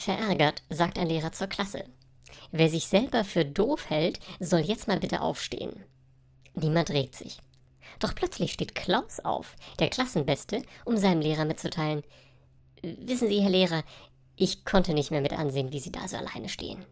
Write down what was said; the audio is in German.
Verärgert sagt ein Lehrer zur Klasse. Wer sich selber für doof hält, soll jetzt mal bitte aufstehen. Niemand regt sich. Doch plötzlich steht Klaus auf, der Klassenbeste, um seinem Lehrer mitzuteilen. Wissen Sie, Herr Lehrer, ich konnte nicht mehr mit ansehen, wie Sie da so alleine stehen.